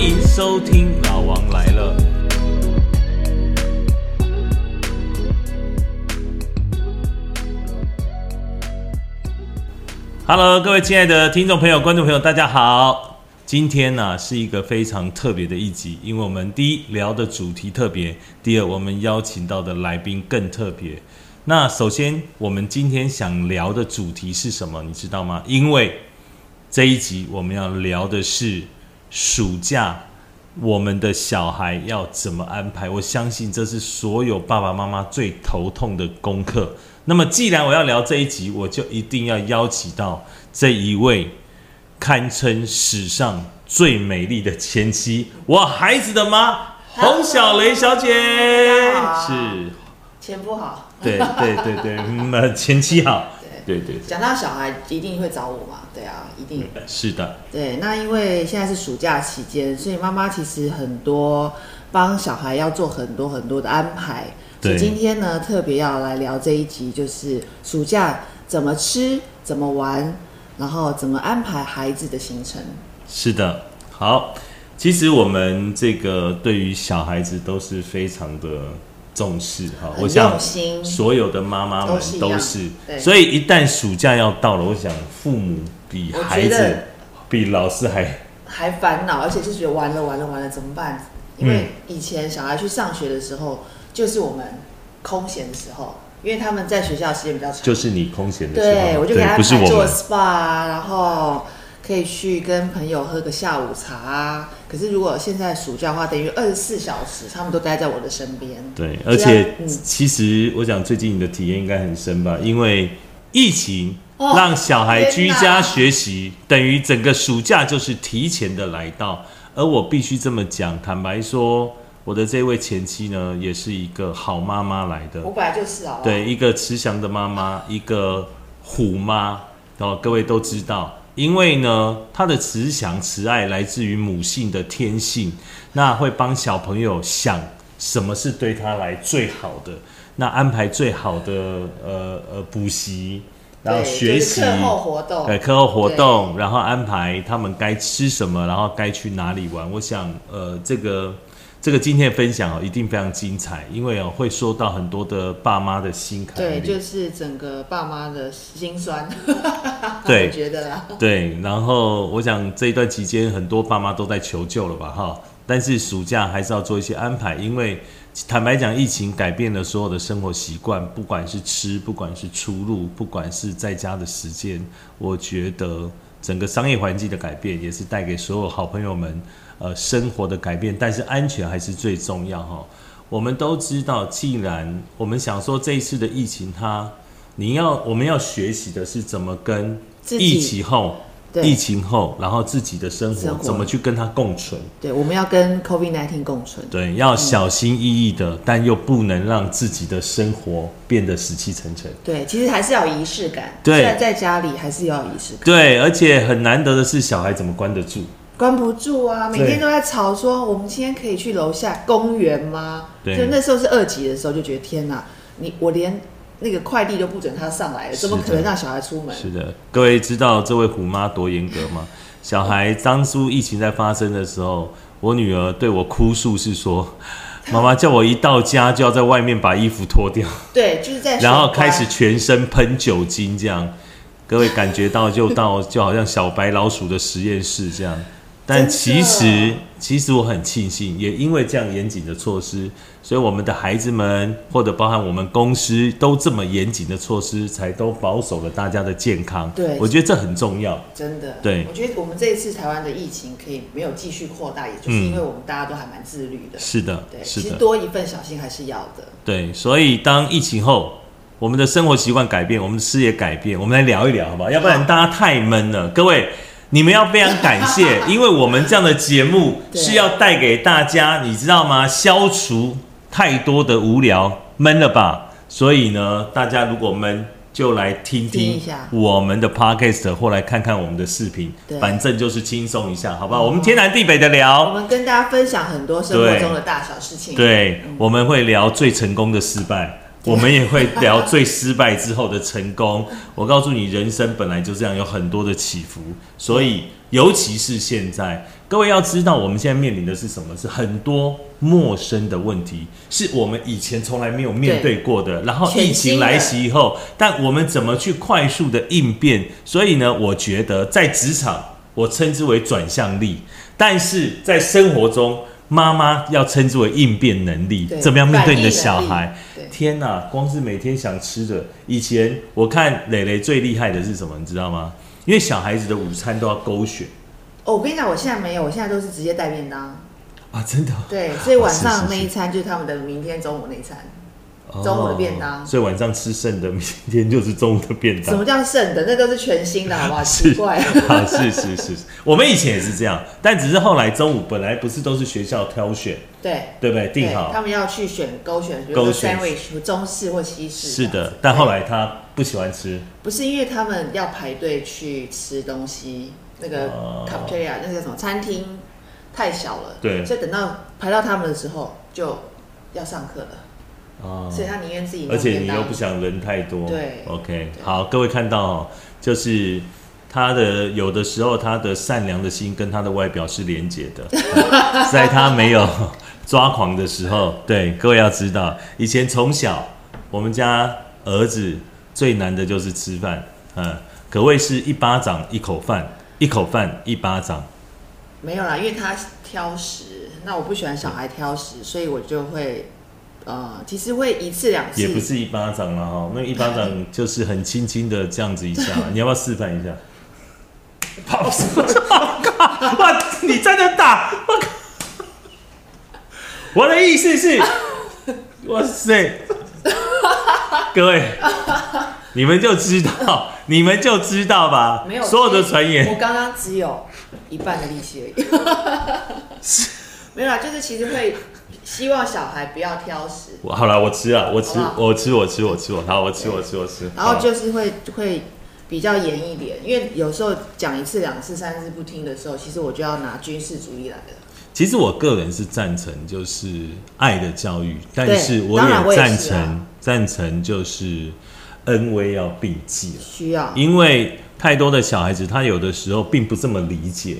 欢迎收听《老王来了》。Hello，各位亲爱的听众朋友、观众朋友，大家好。今天呢是一个非常特别的一集，因为我们第一聊的主题特别，第二我们邀请到的来宾更特别。那首先，我们今天想聊的主题是什么？你知道吗？因为这一集我们要聊的是暑假，我们的小孩要怎么安排？我相信这是所有爸爸妈妈最头痛的功课。那么，既然我要聊这一集，我就一定要邀请到这一位堪称史上最美丽的前妻，我孩子的妈，洪小雷小姐，是，前夫好，对对对对，嗯，前妻好，对对对，讲到小孩一定会找我嘛，对啊，一定，是的，对，那因为现在是暑假期间，所以妈妈其实很多帮小孩要做很多很多的安排。所以今天呢，特别要来聊这一集，就是暑假怎么吃、怎么玩，然后怎么安排孩子的行程。是的，好，其实我们这个对于小孩子都是非常的重视哈。我想所有的妈妈们都是，所以一旦暑假要到了，我想父母比孩子、比老师还还烦恼，而且就觉得完了完了完了怎么办？因为以前小孩去上学的时候。就是我们空闲的时候，因为他们在学校时间比较长，就是你空闲的时候，对我就给他排做 SPA，然后可以去跟朋友喝个下午茶啊。可是如果现在暑假的话，等于二十四小时，他们都待在我的身边。对，而且其实我想最近你的体验应该很深吧，因为疫情让小孩居家学习，等于整个暑假就是提前的来到。而我必须这么讲，坦白说。我的这位前妻呢，也是一个好妈妈来的。我本来就是啊。对，一个慈祥的妈妈，一个虎妈哦，各位都知道。因为呢，他的慈祥慈爱来自于母性的天性，那会帮小朋友想什么是对他来最好的，那安排最好的呃呃补习，然后学习课后活动，对课后活动，然后安排他们该吃什么，然后该去哪里玩。我想呃这个。这个今天的分享哦，一定非常精彩，因为哦会说到很多的爸妈的心坎对，就是整个爸妈的心酸。对，觉得啦。对，然后我想这一段期间很多爸妈都在求救了吧，哈。但是暑假还是要做一些安排，因为坦白讲，疫情改变了所有的生活习惯，不管是吃，不管是出入，不管是在家的时间，我觉得整个商业环境的改变也是带给所有好朋友们。呃，生活的改变，但是安全还是最重要哈。我们都知道，既然我们想说这一次的疫情，它你要我们要学习的是怎么跟疫情后、疫情后，然后自己的生活怎么去跟它共存。对，我们要跟 COVID-19 共存。对，要小心翼翼的，但又不能让自己的生活变得死气沉沉。对，其实还是要仪式感。对，在在家里还是要仪式感。对，而且很难得的是，小孩怎么关得住？关不住啊！每天都在吵说，我们今天可以去楼下公园吗？对就那时候是二级的时候，就觉得天哪，你我连那个快递都不准他上来了，怎么可能让小孩出门？是的，各位知道这位虎妈多严格吗？小孩当初疫情在发生的时候，我女儿对我哭诉是说，妈妈叫我一到家就要在外面把衣服脱掉，对，就是在然后开始全身喷酒精这样，各位感觉到就到就好像小白老鼠的实验室这样。但其实，其实我很庆幸，也因为这样严谨的措施，所以我们的孩子们，或者包含我们公司，都这么严谨的措施，才都保守了大家的健康。对，我觉得这很重要。真的，对，我觉得我们这一次台湾的疫情可以没有继续扩大，也就是因为我们大家都还蛮自律的。是的，对，其实多一份小心还是要的。对，所以当疫情后，我们的生活习惯改变，我们的事业改变，我们来聊一聊，好不好？要不然大家太闷了，各位。你们要非常感谢，因为我们这样的节目是要带给大家，你知道吗？消除太多的无聊闷了吧？所以呢，大家如果闷，就来听听我们的 podcast，或来看看我们的视频，反正就是轻松一下，好不好？我们天南地北的聊，我们跟大家分享很多生活中的大小事情。对，我们会聊最成功的失败。我们也会聊最失败之后的成功。我告诉你，人生本来就这样，有很多的起伏。所以，尤其是现在，各位要知道，我们现在面临的是什么？是很多陌生的问题，是我们以前从来没有面对过的。然后疫情来袭以后，但我们怎么去快速的应变？所以呢，我觉得在职场，我称之为转向力；但是在生活中，妈妈要称之为应变能力。怎么样面对你的小孩？天哪，光是每天想吃的，以前我看磊磊最厉害的是什么？你知道吗？因为小孩子的午餐都要勾选。哦，我跟你讲，我现在没有，我现在都是直接带便当啊，真的。对，所以晚上那一餐就是他们的明天中午那一餐，中午的便当。所以晚上吃剩的，明天就是中午的便当。什么叫剩的？那都是全新的，好不好？奇怪。啊，是是是，我们以前也是这样，但只是后来中午本来不是都是学校挑选，对对不对？定好，他们要去选勾选，勾选 sandwich 中式或西式。是的，但后来他不喜欢吃，不是因为他们要排队去吃东西。那个 cafeteria 那个什么餐厅太小了，对，所以等到排到他们的时候就要上课了，哦，所以他宁愿自己，而且你又不想人太多，对，OK，好，各位看到就是他的有的时候他的善良的心跟他的外表是连接的，在他没有 抓狂的时候，对，各位要知道，以前从小我们家儿子最难的就是吃饭，嗯，可谓是一巴掌一口饭。一口饭一巴掌，没有啦，因为他挑食，那我不喜欢小孩挑食，所以我就会，呃，其实会一次两次，也不是一巴掌了哈，那一巴掌就是很轻轻的这样子一下，你要不要示范一下？好，哇，你在那打，我靠！我的意思是，哇塞，各位。你们就知道，你们就知道吧。没有所有的传言，我刚刚只有一半的力气而已。没有啦，就是其实会希望小孩不要挑食。好了，我吃啊，我吃，我吃，我吃，我吃，我好，我吃，我吃，我吃。然后就是会会比较严一点，因为有时候讲一次、两次、三次不听的时候，其实我就要拿军事主义来了。其实我个人是赞成就是爱的教育，但是我也赞成赞成就是。恩威要并济需要，因为太多的小孩子，他有的时候并不这么理解。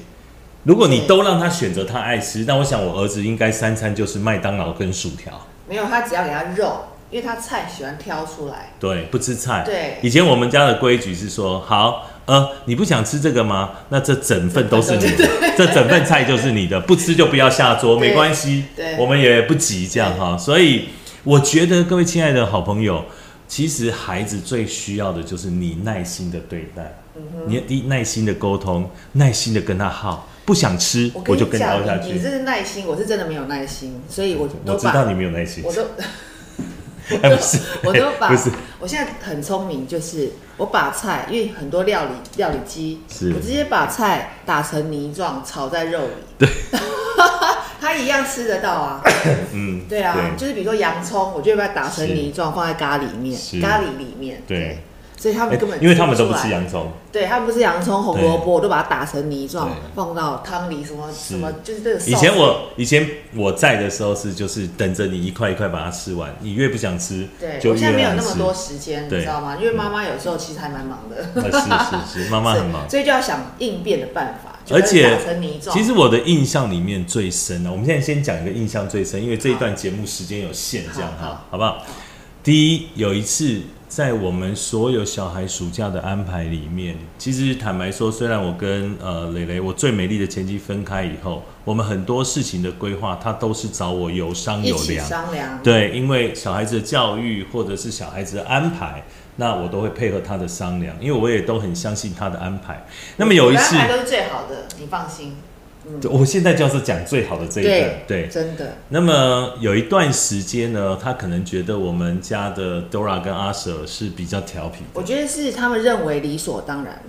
如果你都让他选择他爱吃，那我想我儿子应该三餐就是麦当劳跟薯条。没有，他只要给他肉，因为他菜喜欢挑出来。对，不吃菜。对，以前我们家的规矩是说，好，呃，你不想吃这个吗？那这整份都是你的，这整份菜就是你的，不吃就不要下桌，没关系。对，我们也不急这样哈。所以我觉得各位亲爱的好朋友。其实孩子最需要的就是你耐心的对待，你你耐心的沟通，耐心的跟他耗，不想吃我就跟他耗下去。你这是耐心，我是真的没有耐心，所以我我知道你没有耐心，我都，我都把，我现在很聪明，就是我把菜，因为很多料理料理机，我直接把菜打成泥状，炒在肉里。对。他一样吃得到啊，嗯，对啊，就是比如说洋葱，我就把它打成泥状，放在咖喱面，咖喱里面，对，所以他们根本因为他们都不吃洋葱，对他们不吃洋葱、红萝卜，我都把它打成泥状，放到汤里，什么什么，就是这个。以前我以前我在的时候是就是等着你一块一块把它吃完，你越不想吃，对，我现在没有那么多时间，你知道吗？因为妈妈有时候其实还蛮忙的，是是是，妈妈很忙，所以就要想应变的办法。而且，其实我的印象里面最深的，我们现在先讲一个印象最深，因为这一段节目时间有限，这样哈，好不好？第一，有一次在我们所有小孩暑假的安排里面，其实坦白说，虽然我跟呃蕾蕾我最美丽的前妻分开以后，我们很多事情的规划，他都是找我有商有量，商量。对，因为小孩子的教育或者是小孩子的安排。那我都会配合他的商量，因为我也都很相信他的安排。那么有一次，安排都是最好的，你放心。嗯，我现在就是讲最好的这一个，对，真的。那么有一段时间呢，他可能觉得我们家的 Dora 跟阿 Sir 是比较调皮。我觉得是他们认为理所当然。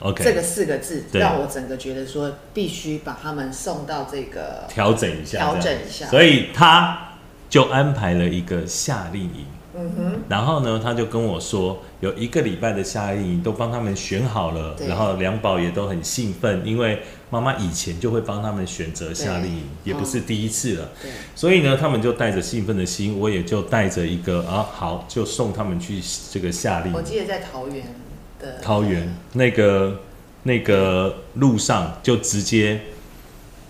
OK，这个四个字让我整个觉得说必须把他们送到这个调整一下，调整一下。所以他就安排了一个夏令营。嗯哼，然后呢，他就跟我说，有一个礼拜的夏令营都帮他们选好了，然后两宝也都很兴奋，因为妈妈以前就会帮他们选择夏令营，也不是第一次了。对，所以呢，他们就带着兴奋的心，我也就带着一个啊，好，就送他们去这个夏令营。我记得在桃园的桃园那个那个路上，就直接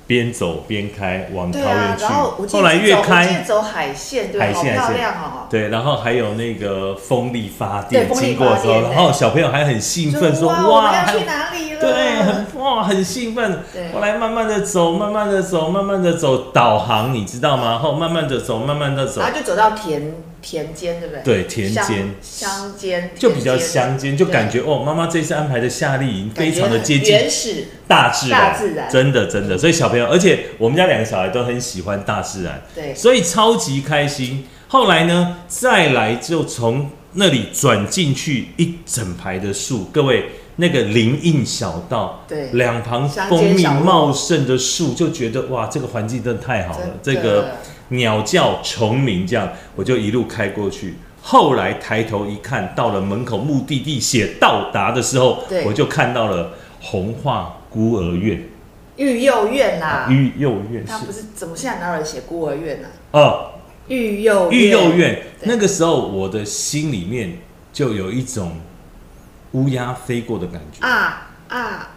边走边开往桃园，去。然后来越开，走海线，对，好海线海线漂亮哦。对，然后还有那个风力发电经过的时候，然后小朋友还很兴奋说：“哇，我要去哪里了？对，很哇，很兴奋。后来慢慢的走，慢慢的走，慢慢的走，导航你知道吗？后慢慢的走，慢慢的走然，后就走到田田间，对不对？对田间。乡乡间就比较乡间，就感觉哦，妈妈这次安排的夏令营非常的接近原始，大自然，大自然。真的真的。所以小朋友，而且我们家两个小孩都很喜欢大自然，对，所以超级开心。后来呢，再来就从那里转进去一整排的树，各位那个林荫小道，对。两旁蜂蜜茂盛的树，就觉得哇，这个环境真的太好了。这个鸟叫虫鸣，这样我就一路开过去。后来抬头一看，到了门口目的地写到达的时候对，我就看到了红化孤儿院，育幼院啦，育幼院是他不是怎么现在哪有人写孤儿院呢？哦，育幼育幼院。那个时候我的心里面就有一种乌鸦飞过的感觉。啊啊啊！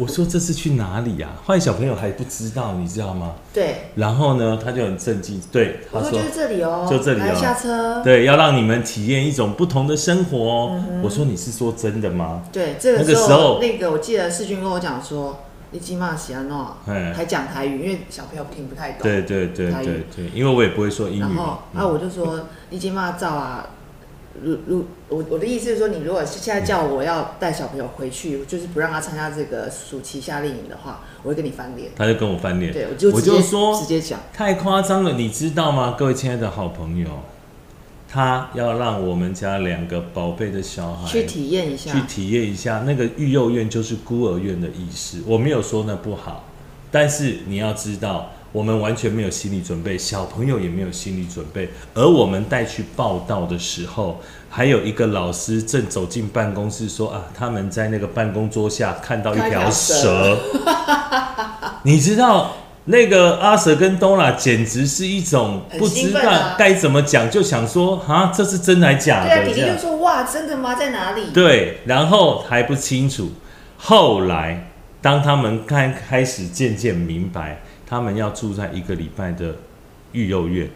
我说这是去哪里呀、啊？后来小朋友还不知道，你知道吗？对，然后呢，他就很震惊，对他说我说就是这里哦，就这里哦下车。对，要让你们体验一种不同的生活哦。我说你是说真的吗？对，这个那个时时候那个我记得世军跟我讲说，你基玛喜安诺嗯还讲台语，因为小朋友听不太懂。对对对对对，因为我也不会说英语然后嘛。啊，我就说你基玛照啊，如如我我的意思是说，你如果是现在叫我要带小朋友回去，就是不让他参加这个暑期夏令营的话，我会跟你翻脸。他就跟我翻脸，对，我就我就说直接讲，太夸张了，你知道吗？各位亲爱的好朋友，他要让我们家两个宝贝的小孩去体验一下去。体验一下那个育幼院就是孤儿院的意思。我没有说那不好，但是你要知道，我们完全没有心理准备，小朋友也没有心理准备。而我们带去报道的时候，还有一个老师正走进办公室说啊，他们在那个办公桌下看到一条蛇，你知道。那个阿蛇跟东拉简直是一种不知道该怎么讲，就想说啊，这是真还假的？对啊，弟弟这样就说哇，真的吗？在哪里？对，然后还不清楚。后来，当他们开开始渐渐明白，他们要住在一个礼拜的育幼院。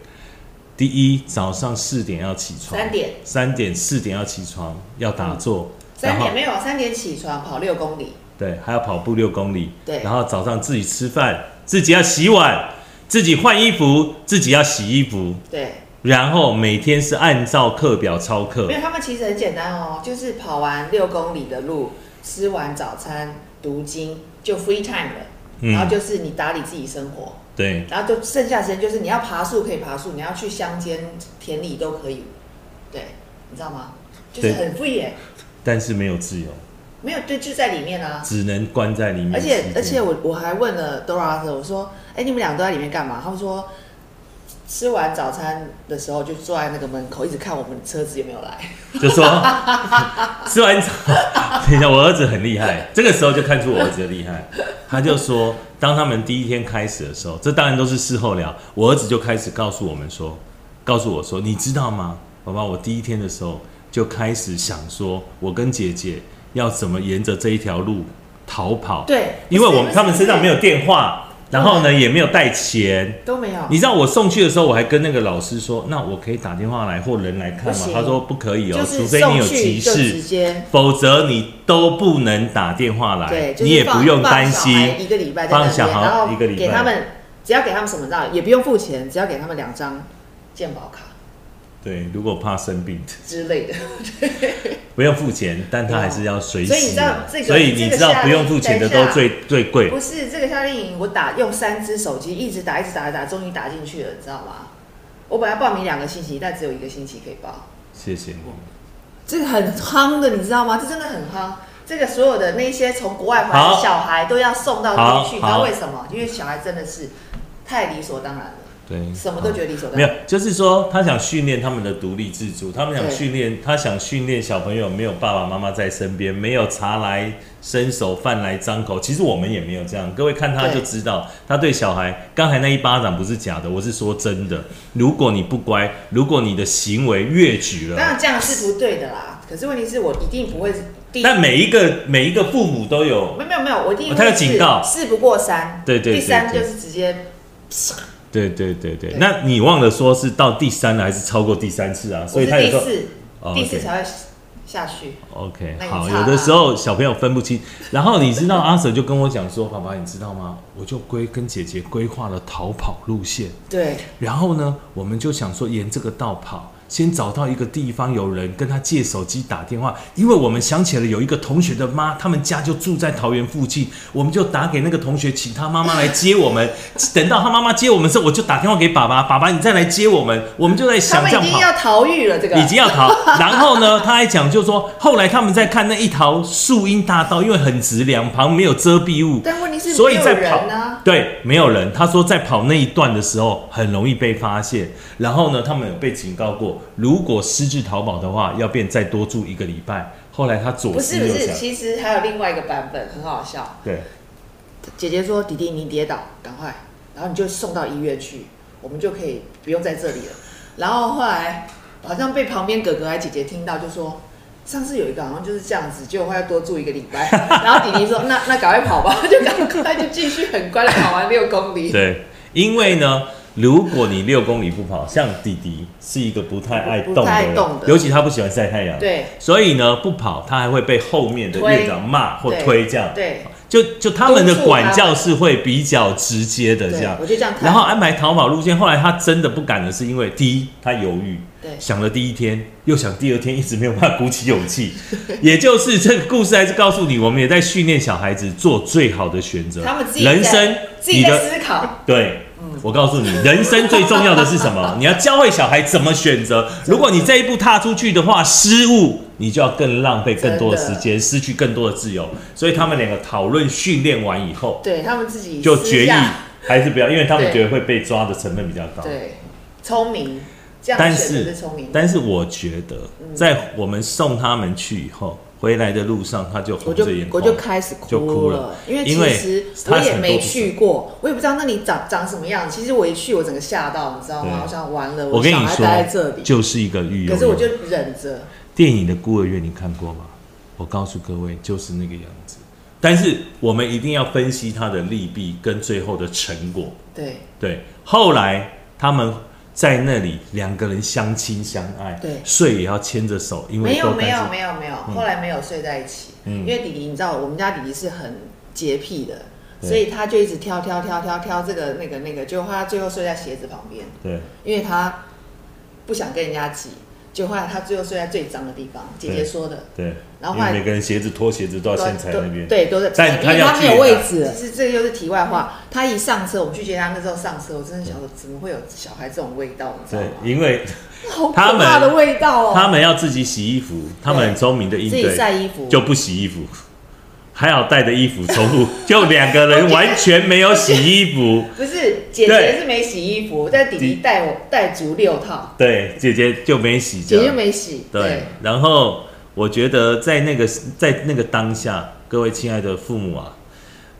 第一，早上四点要起床，三点，三点四点要起床，要打坐，三点没有，三点起床跑六公里。对，还要跑步六公里，对。然后早上自己吃饭，自己要洗碗，自己换衣服，自己要洗衣服，对，然后每天是按照课表操课。没，有，他们其实很简单哦，就是跑完六公里的路，吃完早餐，读经就 free time 了，嗯然后就是你打理自己生活，对，然后就剩下时间就是你要爬树可以爬树，你要去乡间田里都可以，对，你知道吗？就是很 free 耶，但是没有自由，没有对，就在里面啊。只能关在里面而。且而且我我还问了 Dora 我说，哎、你们俩都在里面干嘛？他们说吃完早餐的时候就坐在那个门口，一直看我们车子有没有来。就说 吃完早，等一下，我儿子很厉害，这个时候就看出我儿子的厉害。他就说，当他们第一天开始的时候，这当然都是事后聊，我儿子就开始告诉我们说，告诉我说，你知道吗，宝宝，我第一天的时候就开始想说，我跟姐姐要怎么沿着这一条路逃跑。对，因为我们他们身上没有电话，然后呢也没有带钱。都没有。你知道我送去的时候，我还跟那个老师说，那我可以打电话来或人来看吗他说不可以哦，除非你有急事，否则你都不能打电话来对，，你也不用担心。一个礼拜放小孩一个礼拜给他们只要给他们什么照，也不用付钱，只要给他们两张健保卡对，如果怕生病，之类的。对 不用付钱，但他还是要随所以你知道。这个所以你知道不用付钱的都最最贵。不是这个夏令营，我打用三只手机一直打，一直打，一直打，终于打进去了，你知道吗？我本来报名两个星期，但只有一个星期可以报。谢谢你。这个很夯的，你知道吗？这真的很夯。这个所有的那些从国外回来的小孩都要送到这边去，你知道为什么？因为小孩真的是太理所当然了，对，什么都觉得理所当没有。，就是说他想训练他们的独立自主，他们想对训练，他想训练小朋友没有爸爸妈妈在身边，没有茶来伸手，饭来张口。其实我们也没有这样，各位看他就知道，他对小孩刚才那一巴掌不是假的，我是说真的。如果你不乖，如果你的行为越矩了，当然这样是不对的啦，可是问题是我一定不会第但每一个每一个父母都有，没有没有没有，我一定哦他有警告事不过三，对对对第三就是直接对对对对。那你忘了说是到第三了还是超过第三次啊？所以他有时候第四，哦第四才会下去。OK，好，有的时候小朋友分不清，然后你知道 阿 Sir 就跟我讲说，爸爸你知道吗？我就规跟姐姐规划了逃跑路线，对，然后呢，我们就想说沿这个道跑，先找到一个地方有人跟他借手机打电话，因为我们想起了有一个同学的妈，他们家就住在桃园附近，我们就打给那个同学，请他妈妈来接我们。等到他妈妈接我们之后，我就打电话给爸爸，爸爸你再来接我们，我们就在想这样跑。们已经要逃狱了，这个已经要逃，然后呢，他还讲，就说后来他们在看那一条树荫大道，因为很直，两旁没有遮蔽物，但问题是所以在跑对，没有人。他说在跑那一段的时候很容易被发现，然后呢，他们有被警告过，如果私自逃跑的话，要变再多住一个礼拜。后来他左不是不是，其实还有另外一个版本很好笑。对姐姐说：“弟弟，你跌倒，赶快，然后你就送到医院去，我们就可以不用在这里了。”然后后来好像被旁边哥哥还姐姐听到，就说：“上次有一个好像就是这样子，结果他要多住一个礼拜。”然后弟弟说：“那那赶快跑吧，就赶快就继续很乖的跑完六公里。”对，因为呢。如果你六公里不跑，像弟弟是一个不太爱动的人，太爱动的尤其他不喜欢晒太阳，对所以呢不跑，他还会被后面的推院长骂或推这样。对就就他们的管教是会比较直接的这对样，，我就这样。然后安排逃跑路线。后来他真的不敢的是因为第一他犹豫，对想了第一天，又想第二天，一直没有办法鼓起勇气。也就是这个故事还是告诉你，我们也在训练小孩子做最好的选择。他们自己人生自己在你的思考，对，我告诉你，人生最重要的是什么？你要教会小孩怎么选择。如果你这一步踏出去的话，失误，你就要更浪费更多的时间，失去更多的自由。所以他们两个讨论训练完以后，对他们自己就决议还是不要，因为他们觉得会被抓的成分比较高。对聪明，这样但是是聪明。但是我觉得，在我们送他们去以后，回来的路上他就红着眼，我就开始哭了哭了，因为因为其实他我也没去过，我也不知道那里长长什么样。其实我一去，我整个吓到，你知道吗？对我想完了，我跟你说，里，就是一个育幼可是我就忍着。电影的孤儿院，你看过吗？我告诉各位，就是那个样子。但是我们一定要分析它的利弊跟最后的成果。对。对，后来他们在那里两个人相亲相爱，对。睡也要牵着手，因为没有没有没有没有，后来没有睡在一起，嗯。因为弟弟你知道，我们家弟弟是很洁癖的，所以他就一直挑挑挑挑挑这个那个那个，结果他最后睡在鞋子旁边，对。因为他不想跟人家挤，结果后来他最后睡在最脏的地方，姐姐对说的。对，然后后来每个人鞋子脱鞋子都要先踩那边，对，都在，但他没有位置。其实这个又是题外话。他一上车，我们去接他那时候上车，我真的想说，怎么会有小孩这种味道？你知道对？，因为好可他们怕的味道哦！他们要自己洗衣服，他们很聪明的应自己对，晒衣服就不洗衣服，还好带的衣服重复，就两个人完全没有洗衣服。不是姐姐是没洗衣服，但弟弟带我带足六套，对，姐姐就没洗，姐姐样没洗。对，然后我觉得在那个在那个当下，各位亲爱的父母啊，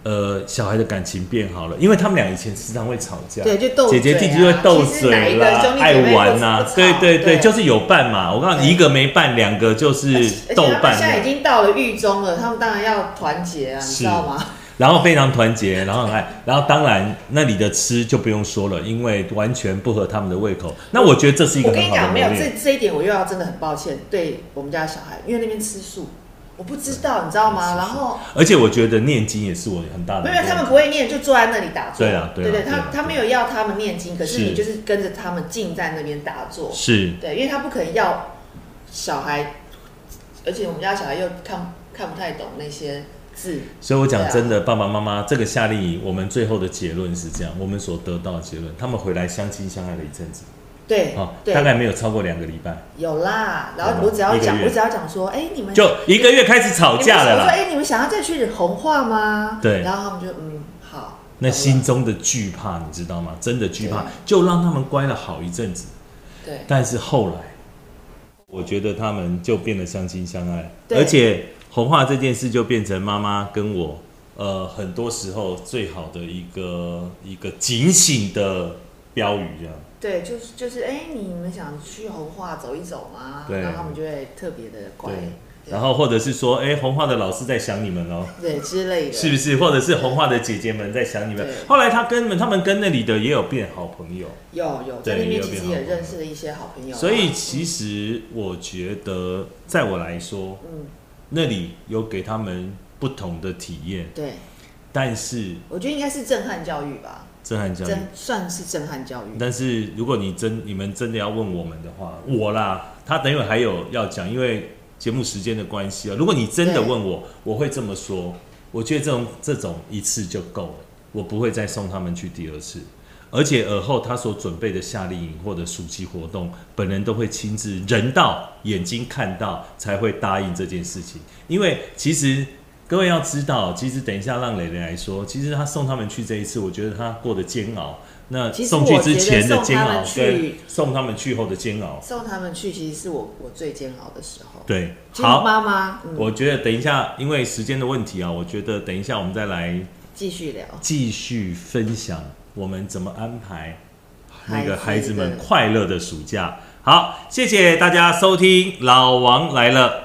呃，小孩的感情变好了，因为他们俩以前时常会吵架，对就斗姐姐弟弟就会斗嘴啦爱玩呐、不不吵对对对，就是有伴嘛。我告诉你，一个没伴，两个就是斗伴现在已，经到了狱中了，他们当然要团结啊，你知道吗？然后非常团结，然后很爱，然后当然那里的吃就不用说了，因为完全不合他们的胃口。那我觉得这是一个我跟你讲，很好的没有这。这一点，我又要真的很抱歉，对我们家小孩，因为那边吃素，我不知道，你知道吗？然后而且我觉得念经也是我很大的没有，他们不会念，就坐在那里打坐。对啊对啊对对啊他他没有要他们念经，可是是你就是跟着他们静在那边打坐。是对，因为他不可能要小孩，而且我们家小孩又看看不太懂那些字。所以我讲真的，爸爸妈妈这个夏令营，我们最后的结论是这样，我们所得到的结论，他们回来相亲相爱了一阵子，对，啊、大概没有超过两个礼拜，有啦。然后我只要讲，我只要讲说，哎，你们就一个月开始吵架了你们我说，啦。哎，你们想要再去红化吗？对然后他们就嗯好。那心中的惧怕，你知道吗？真的惧怕，就让他们乖了好一阵子。对但是后来，我觉得他们就变得相亲相爱，而且红化这件事就变成妈妈跟我，呃，很多时候最好的一个一个警醒的标语，这样。对，就是就是，哎，你们想去红化走一走吗？对然后他们就会特别的乖对。然后或者是说，哎，红化的老师在想你们哦，对之类的，是不是？或者是红化的姐姐们在想你们对。后来他跟们他们跟那里的也有变好朋友，有有在对那边其实也认识了一些好朋友啊，所以其实我觉得，在我来说，嗯，那里有给他们不同的体验，对，但是我觉得应该是震撼教育吧，震撼教育。算是震撼教育。但是如果你真你们真的要问我们的话，我啦，他等会还有要讲，因为节目时间的关系啊。如果你真的问我，我会这么说，我觉得这种这种一次就够了，我不会再送他们去第二次。而且尔后他所准备的夏令营或者暑期活动，本人都会亲自人到眼睛看到，才会答应这件事情。因为其实各位要知道，其实等一下让蕾蕾来说，其实他送他们去这一次，我觉得他过得煎熬，那送去之前的煎熬我觉得送他们去跟送他们去后的煎熬，送他们去，其实是我我最煎熬的时候。对，好，妈妈，嗯，我觉得等一下，因为时间的问题啊，我觉得等一下我们再来继续聊。继续分享我们怎么安排那个孩子们快乐的暑假。好，谢谢大家收听《老王来了》。